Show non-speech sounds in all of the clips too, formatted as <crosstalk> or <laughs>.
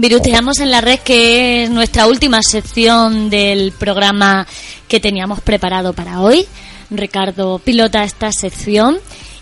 Viruteamos en la red, que es nuestra última sección del programa que teníamos preparado para hoy. Ricardo pilota esta sección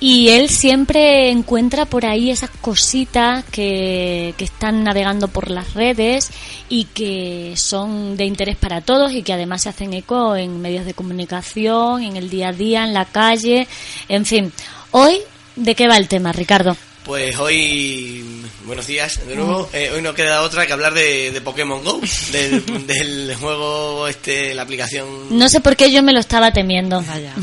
y él siempre encuentra por ahí esas cositas que, que, están navegando por las redes y que son de interés para todos y que además se hacen eco en medios de comunicación, en el día a día, en la calle, en fin. Hoy, ¿de qué va el tema, Ricardo? Pues hoy, buenos días de nuevo. Eh, hoy no queda otra que hablar de, de Pokémon Go, del, <laughs> del, juego, este, la aplicación. No sé por qué yo me lo estaba temiendo. Vaya.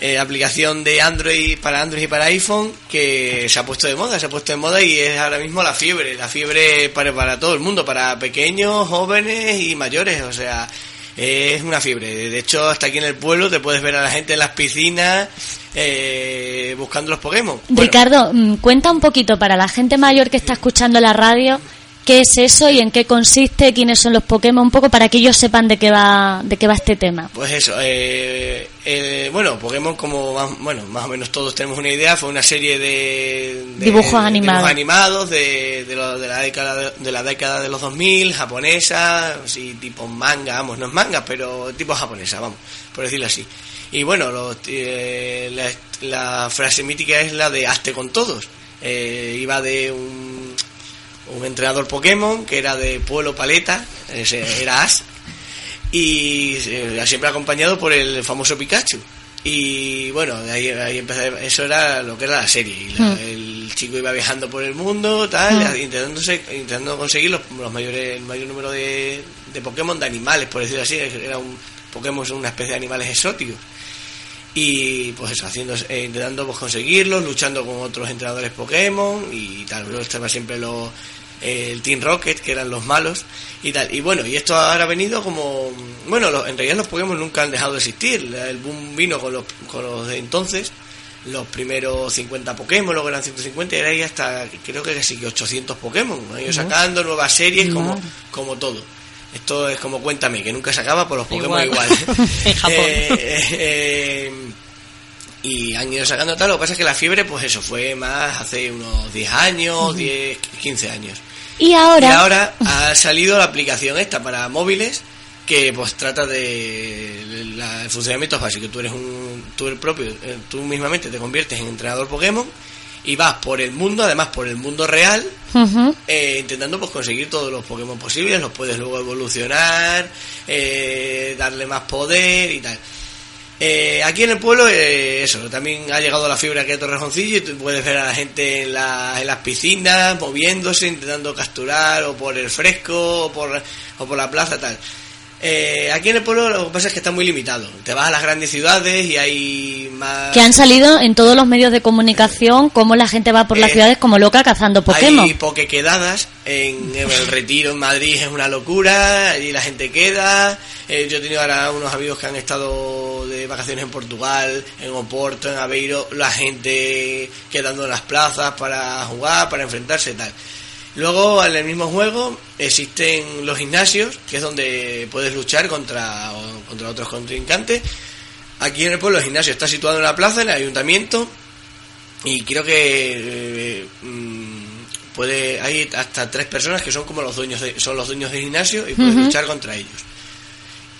eh, aplicación de Android para Android y para iPhone que se ha puesto de moda, se ha puesto de moda y es ahora mismo la fiebre, la fiebre para, para todo el mundo, para pequeños, jóvenes y mayores, o sea, es una fiebre. De hecho, hasta aquí en el pueblo te puedes ver a la gente en las piscinas eh, buscando los Pokémon. Bueno, Ricardo, mm, cuenta un poquito para la gente mayor que está escuchando la radio. ¿Qué es eso y en qué consiste? ¿Quiénes son los Pokémon? Un poco para que ellos sepan de qué va, de qué va este tema. Pues eso, eh, eh, bueno, Pokémon como más, bueno, más o menos todos tenemos una idea, fue una serie de, de dibujos animados, dibujos animados de, de, lo, de, la década de, la década de los 2000, japonesa, así tipo manga, vamos, no es manga, pero tipo japonesa, vamos, por decirlo así. Y bueno, lo, eh, la, la, frase mítica es la de hazte con todos. Eh, iba de un, un entrenador Pokémon que era de Pueblo Paleta, era As, y eh, siempre acompañado por el famoso Pikachu. Y bueno, de ahí, ahí empecé, eso era lo que era la serie. Y la, mm. El chico iba viajando por el mundo, tal, mm. intentándose, intentando conseguir los, los, mayores, el mayor número de, de Pokémon, de animales, por decirlo así. Era un Pokémon, una especie de animales exóticos y pues eso, haciendo, eh, intentando pues, conseguirlos, luchando con otros entrenadores Pokémon y tal. Luego estaba siempre los, eh, el Team Rocket, que eran los malos y tal. Y bueno, y esto ahora ha venido como. Bueno, los, en realidad los Pokémon nunca han dejado de existir. El boom vino con los, con los de entonces. Los primeros 50 Pokémon, luego eran 150 y ahora hay hasta, creo que sí que 800 Pokémon. Han ido sacando nuevas series como, como todo. Esto es como Cuéntame, que nunca se acaba por los Pokémon igual. igual. <laughs> en Japón. Eh, eh, y han ido sacando tal. Lo que pasa es que la fiebre, pues eso, fue más hace unos 10 años, uh -huh. 10, 15 años. Y ahora. Y ahora ha salido la aplicación esta para móviles que pues trata de la, el funcionamiento básico. Tú eres un, tú el propio, eh, tú mismamente te conviertes en entrenador Pokémon y vas por el mundo, además por el mundo real, uh -huh. eh, intentando pues conseguir todos los Pokémon posibles, los puedes luego evolucionar, eh, darle más poder y tal. Eh, aquí en el pueblo, eh, eso, también ha llegado la fibra aquí a Torrejoncillo y tú puedes ver a la gente en, la, en las piscinas, moviéndose, intentando capturar, o por el fresco, o por, o por la plaza, tal. Eh, aquí en el pueblo lo que pasa es que está muy limitado. Te vas a las grandes ciudades y hay más... Que han salido en todos los medios de comunicación cómo la gente va por las ciudades como loca cazando Pokémon. Hay pokequedadas en, en el retiro en Madrid, es una locura, y la gente queda. Eh, yo he tenido ahora unos amigos que han estado de vacaciones en Portugal, en Oporto, en Aveiro, la gente quedando en las plazas para jugar, para enfrentarse y tal. Luego, en el mismo juego, existen los gimnasios, que es donde puedes luchar contra, contra otros contrincantes. Aquí en el pueblo el gimnasio está situado en la plaza, en el ayuntamiento, y creo que eh, puede hay hasta tres personas que son como los dueños de, son los dueños del gimnasio y puedes uh -huh. luchar contra ellos.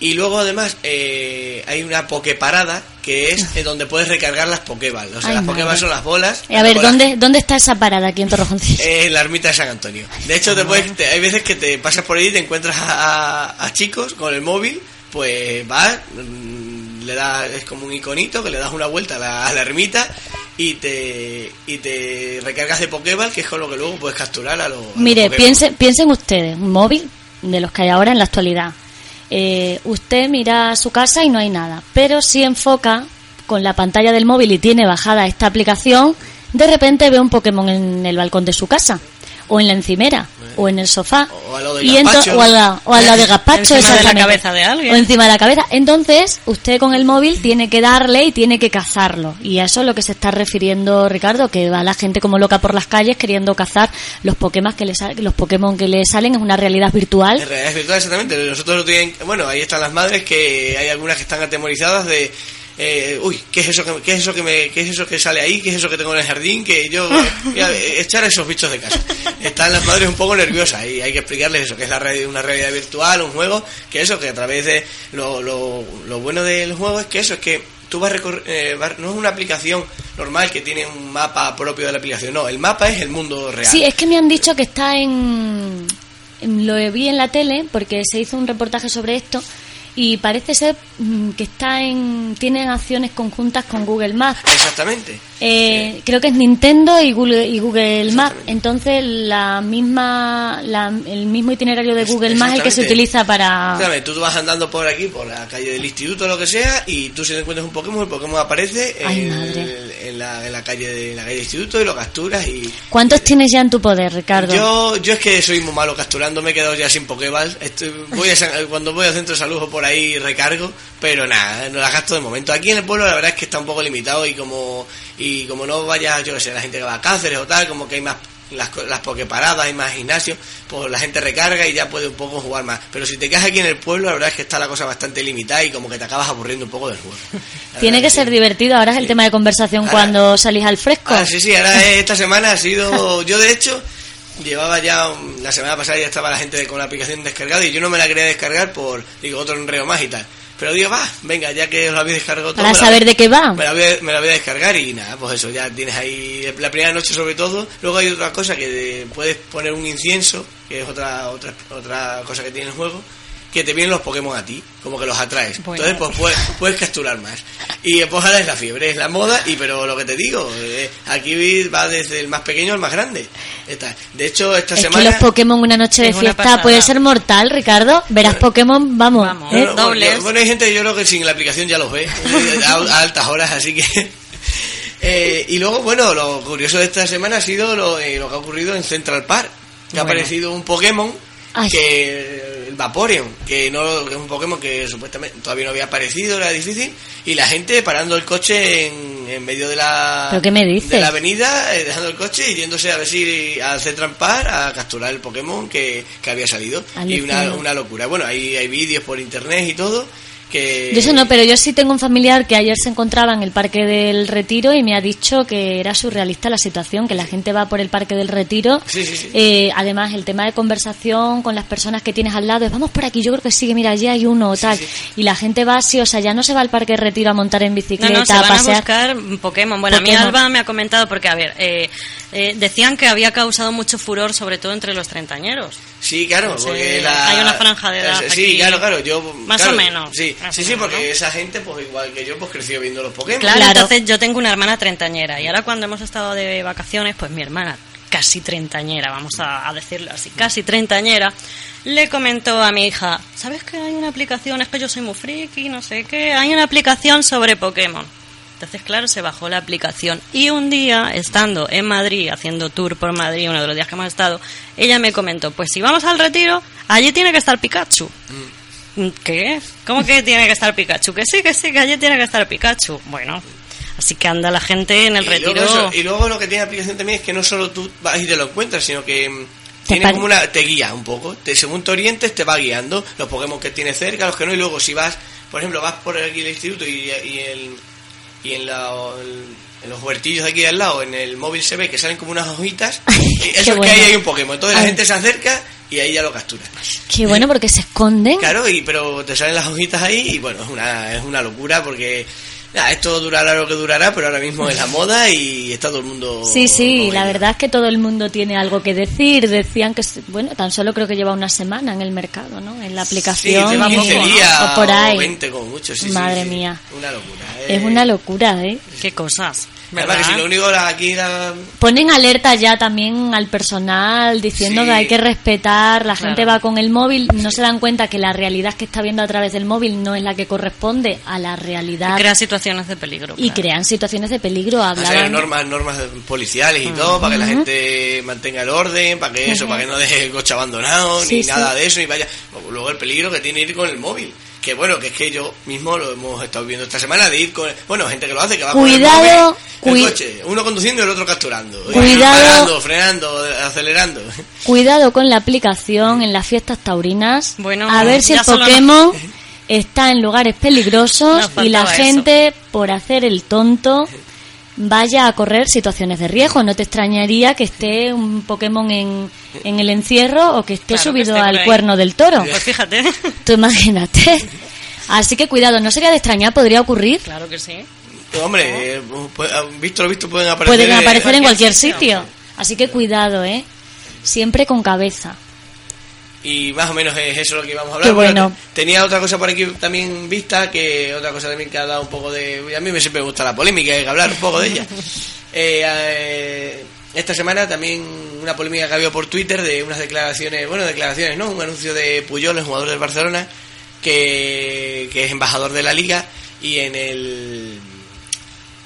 Y luego además eh, hay una pokeparada que es eh, donde puedes recargar las pokeballs. O sea, Ay, las pokeballs son las bolas. A ver, ¿dónde, ¿dónde está esa parada aquí en Torrejoncillo? Eh, en la ermita de San Antonio. De hecho, te puedes, te, hay veces que te pasas por ahí y te encuentras a, a, a chicos con el móvil, pues vas, mmm, le das, es como un iconito que le das una vuelta a la, a la ermita y te, y te recargas de pokeball, que es con lo que luego puedes capturar a los. Mire, los piensen, piensen ustedes, un móvil de los que hay ahora en la actualidad eh, usted mira su casa y no hay nada. Pero si enfoca con la pantalla del móvil y tiene bajada esta aplicación, de repente ve un Pokémon en el balcón de su casa o en la encimera o en el sofá O al lado de y o, al la- o al lado de gazpacho Encima de la cabeza de alguien. o encima de la cabeza entonces usted con el móvil tiene que darle y tiene que cazarlo y a eso es lo que se está refiriendo Ricardo que va la gente como loca por las calles queriendo cazar los Pokémon que le los Pokémon que le salen es una realidad virtual En realidad es virtual, exactamente. Nosotros lo tienen, bueno, ahí están las madres que hay algunas que están atemorizadas de, eh, uy, ¿qué es eso que, qué es eso que me, qué es eso que sale ahí? ¿Qué es eso que tengo en el jardín? Que yo, <laughs> ya, eh, echar a esos bichos de casa. Están las madres un poco nerviosas y hay que explicarles eso, que es la red- una realidad virtual, un juego, que eso, que a través de, lo, lo, lo bueno del juego es que eso, es que tú vas a recor- eh, vas- no es una aplicación normal que tiene un mapa propio de la aplicación, no, el mapa es el mundo real. Sí, es que me han dicho que está en- Lo vi en la tele porque se hizo un reportaje sobre esto y parece ser mm, que está en... Tienen acciones conjuntas con Google Maps. Exactamente. Eh, creo que es Nintendo y Google, y Google Maps. Entonces, la misma, la- el mismo itinerario de Google Maps es el que se utiliza para. Exactamente, tú vas andando por aquí, por la calle del instituto o lo que sea, y tú si te encuentras un Pokémon, el Pokémon aparece Ay, madre. En la, en la calle de, en la calle del instituto y lo capturas y... ¿Cuántos tienes ya en tu poder, Ricardo? Yo, yo es que soy muy malo capturando, me he quedado ya sin Pokéball. Estoy, voy a, San- cuando voy al centro de salud por ahí recargo, pero nada, no las gasto de momento. Aquí en el pueblo la verdad es que está un poco limitado y como y como no vaya, yo que sé, la gente que va a Cáceres o tal, como que hay más las, las pokeparadas, hay más gimnasios, pues la gente recarga y ya puede un poco jugar más. Pero si te quedas aquí en el pueblo, la verdad es que está la cosa bastante limitada y como que te acabas aburriendo un poco del juego. La <laughs> Tiene que ser sí. divertido. Ahora es el tema de conversación Ahora- cuando salís al fresco. Ah, sí, sí, ahora esta semana ha sido. Yo, de hecho, llevaba ya. La semana pasada ya estaba la gente con la aplicación descargada y yo no me la quería descargar por. Digo, otro enreo más y tal. Pero digo, va, venga, ya que os la habéis descargado todo. Para saber de qué va. Me la, voy a, me la voy a descargar y nada, pues eso, ya tienes ahí. La primera noche, sobre todo. Luego hay otra cosa que de- puedes poner un incienso, que es otra, otra, otra cosa que tiene el juego. Que te vienen los Pokémon a ti, como que los atraes. Bueno. Entonces, pues puedes, puedes capturar más. Y pues ahora es la fiebre, es la moda, y pero lo que te digo, eh, aquí va desde el más pequeño al más grande. Está. De hecho, esta Es que semana. los Pokémon una noche de fiesta puede ser mortal, Ricardo. Verás Pokémon, vamos. Vamos. ¿eh? Bueno, dobles. Bueno, bueno, hay gente que yo creo que sin la aplicación ya los ve eh, a, a altas horas, así que. <laughs> Eh, y luego, bueno, lo curioso de esta semana ha sido lo, eh, lo que ha ocurrido en Central Park. Que ha aparecido un Pokémon Ay. que el Vaporeon, que no que es un Pokémon que supuestamente todavía no había aparecido, era difícil, y la gente parando el coche en, en medio de la de la avenida, eh, dejando el coche y yéndose a ver si al Central Park a capturar el Pokémon que, que había salido. Y una, una locura. Bueno, hay, hay vídeos por internet y todo que... Yo eso no, pero yo sí tengo un familiar que ayer se encontraba en el Parque del Retiro y me ha dicho que era surrealista la situación, que la gente va por el Parque del Retiro. Sí, sí, sí. Eh, además, el tema de conversación con las personas que tienes al lado es, vamos por aquí, yo creo que sí, que mira, allí hay uno o tal. Y la gente va así, o sea, ya no se va al Parque del Retiro a montar en No, bicicleta, no, se a van a pasear. buscar Pokémon. Bueno, a mí Alba me ha comentado, porque, a ver, eh, eh, decían que había causado mucho furor, sobre todo entre los treintañeros. Sí, claro, porque la... hay una franja de edad Eh, Sí, aquí. claro, claro, yo... Más claro, o menos, Sí, sí, porque ¿no? esa gente, pues igual que yo, pues creció viendo los Pokémon. Claro, Claro. entonces yo tengo una hermana treintañera y ahora cuando hemos estado de vacaciones, pues mi hermana, casi treintañera, vamos a, a decirlo así, casi treintañera, le comentó a mi hija, ¿sabes que hay una aplicación? Es que yo soy muy friki, no sé qué, hay una aplicación sobre Pokémon. Entonces, claro, se bajó la aplicación. Y un día, estando en Madrid, haciendo tour por Madrid, uno de los días que hemos estado, ella me comentó, pues si vamos al retiro, allí tiene que estar Pikachu. ¿Qué? ¿Cómo que tiene que estar Pikachu? Que sí, que sí, que allí tiene que estar Pikachu. Bueno, así que anda la gente en el Y retiro. luego, eso- y luego lo que tiene la aplicación también es que no solo tú vas y te lo encuentras, sino que mm, Te tiene como una te guía un poco. Te, según te orientes te va guiando los Pokémon que tiene cerca, los que no, y luego si vas, por ejemplo, vas por aquí el instituto y, y, el, y en, la, en los huertillos de aquí de al lado, en el móvil se ve que salen como unas hojitas, y eso es que ahí hay un Pokémon. Entonces la gente se acerca y ahí ya lo captura. Qué bueno, porque se esconden. Claro, y, pero te salen las hojitas ahí y bueno, es una, es una locura porque esto durará lo que durará, pero ahora mismo es la moda y está todo el mundo... Sí, sí, la verdad es que todo el mundo tiene algo que decir. Decían que, se- bueno, tan solo creo que lleva una semana en el mercado, ¿no? En la Sí, aplicación. lleva y- 15 poco, o por ahí. o 20 como mucho, sí, sí, Madre sí. mía. Una locura. Es eh. una locura, ¿eh? Qué cosas. Que si lo único aquí la... Ponen alerta ya también al personal diciendo Sí. que hay que respetar, la gente Claro. va con el móvil, no se dan cuenta que la realidad que está viendo a través del móvil no es la que corresponde a la realidad Crea situaciones de peligro. y claro. crean situaciones de peligro. O sea, Hablaban, normas, normas policiales y todo, para que la gente mantenga el orden, para que eso, para que no deje el coche abandonado, Sí, ni sí. nada de eso, y vaya. Luego el peligro que tiene ir con el móvil. Que bueno, que es que yo mismo lo hemos estado viendo esta semana de ir con. Bueno, gente que lo hace, que va Cuidado, con el móvil, el coche, uno conduciendo y el otro capturando. Cuidado. Parando, frenando, acelerando. <laughs> Cuidado con la aplicación en las fiestas taurinas. Bueno, a ver si el solo Pokémon está en lugares peligrosos y la eso. gente, por hacer el tonto, vaya a correr situaciones de riesgo. No te extrañaría que esté un Pokémon en, en el encierro o que esté Claro, que subido esté al cuerno del toro. Pues fíjate. <laughs> Tú imagínate. Así que cuidado, no sería de extrañar, podría ocurrir. claro que sí. Hombre, eh, pues, visto lo visto, pueden aparecer. Pueden aparecer en cualquier sitio. Así que cuidado, ¿eh? Siempre con cabeza. Y más o menos es eso lo que íbamos a hablar. Bueno. tenía otra cosa por aquí también vista, que otra cosa también que ha dado un poco de... A mí me siempre gusta la polémica, hay que hablar un poco de ella. <laughs> Eh, eh, esta semana también una polémica que ha habido por Twitter de unas declaraciones, bueno, declaraciones, ¿no? Un anuncio de Puyol, el jugador del Barcelona, que, que es embajador de la liga y en el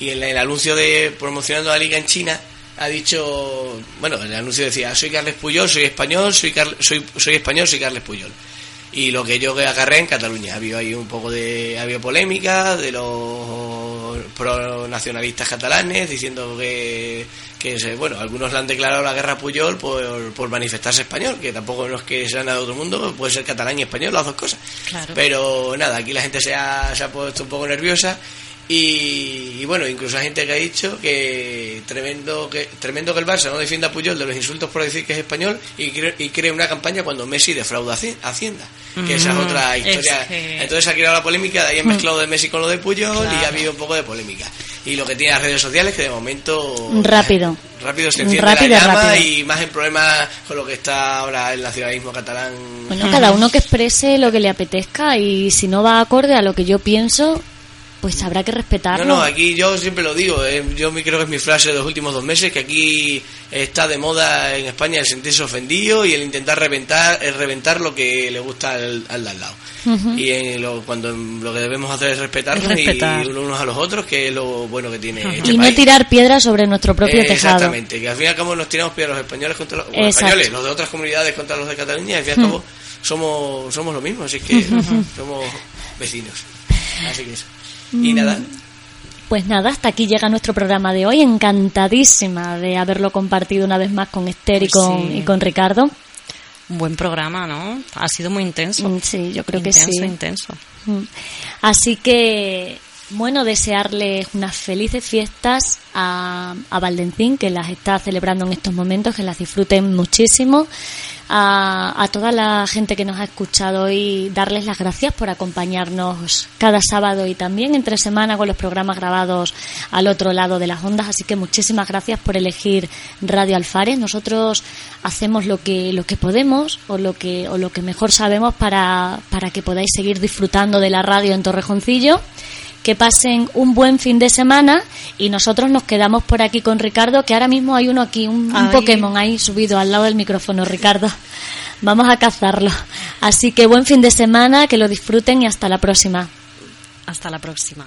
y en el anuncio de promocionando la liga en China ha dicho, bueno, el anuncio decía, soy Carles Puyol, soy español, soy soy soy español, soy Carles Puyol. Y lo que yo agarré en Cataluña, ha habido ahí un poco de ha habido polémica de los pro nacionalistas catalanes diciendo que que se- bueno, algunos le han declarado la guerra a Puyol por, por manifestarse español, que tampoco no es que sea nada de otro mundo, puede ser catalán y español, las dos cosas. Claro. Pero nada, aquí la gente se ha, se ha puesto un poco nerviosa y, y bueno, incluso hay gente que ha dicho que tremendo que tremendo que el Barça no defienda a Puyol de los insultos por decir que es español y, cre- y cree una campaña cuando Messi defrauda Haci- Hacienda, que esa es Mm, otra es historia. que- Entonces ha creado la polémica, de ahí han mezclado de Messi con lo de Puyol y ha habido un poco de polémica. Y lo que tiene las redes sociales que de momento Rápido. rápido se enciende Rápido, la llama rápido. y más en problemas con lo que está ahora el nacionalismo catalán. Bueno, cada uno que exprese lo que le apetezca y si no va acorde a lo que yo pienso, pues habrá que respetarlo. No, no, aquí yo siempre lo digo, eh, yo creo que es mi frase de los últimos dos meses, que aquí está de moda en España el sentirse ofendido y el intentar reventar, el reventar lo que le gusta al, al de al lado. Y en lo, cuando lo que debemos hacer es respetarnos Es respetar. y unos a los otros, que es lo bueno que tiene este y no tirar piedras sobre nuestro propio Eh, tejado. Exactamente, que al fin y al cabo nos tiramos piedras los españoles contra los, bueno, españoles, los de otras comunidades contra los de Cataluña, y al fin y al cabo somos, somos lo mismo, así que somos vecinos. Así que eso. Y nada, Pues nada, hasta aquí llega nuestro programa de hoy. Encantadísima de haberlo compartido una vez más con Esther y Pues con, sí. y con Ricardo. Un buen programa, ¿no? Ha sido muy intenso. Mm, Sí, yo creo intenso, que sí. intenso. Mm. Así que, bueno, desearles unas felices fiestas a, a Valdencín, que las está celebrando en estos momentos, que las disfruten muchísimo. A, toda la gente que nos ha escuchado hoy, darles las gracias por acompañarnos cada sábado y también entre semana con los programas grabados al otro lado de las ondas. Así que muchísimas gracias por elegir Radio Alfares. Nosotros hacemos lo que, lo que podemos o lo que, o lo que mejor sabemos para, para que podáis seguir disfrutando de la radio en Torrejoncillo. Que pasen un buen fin de semana y nosotros nos quedamos por aquí con Ricardo, que ahora mismo hay uno aquí, un. Pokémon ahí subido al lado del micrófono, Ricardo. Vamos a cazarlo. Así que buen fin de semana, que lo disfruten y hasta la próxima. Hasta la próxima.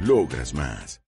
Logras más.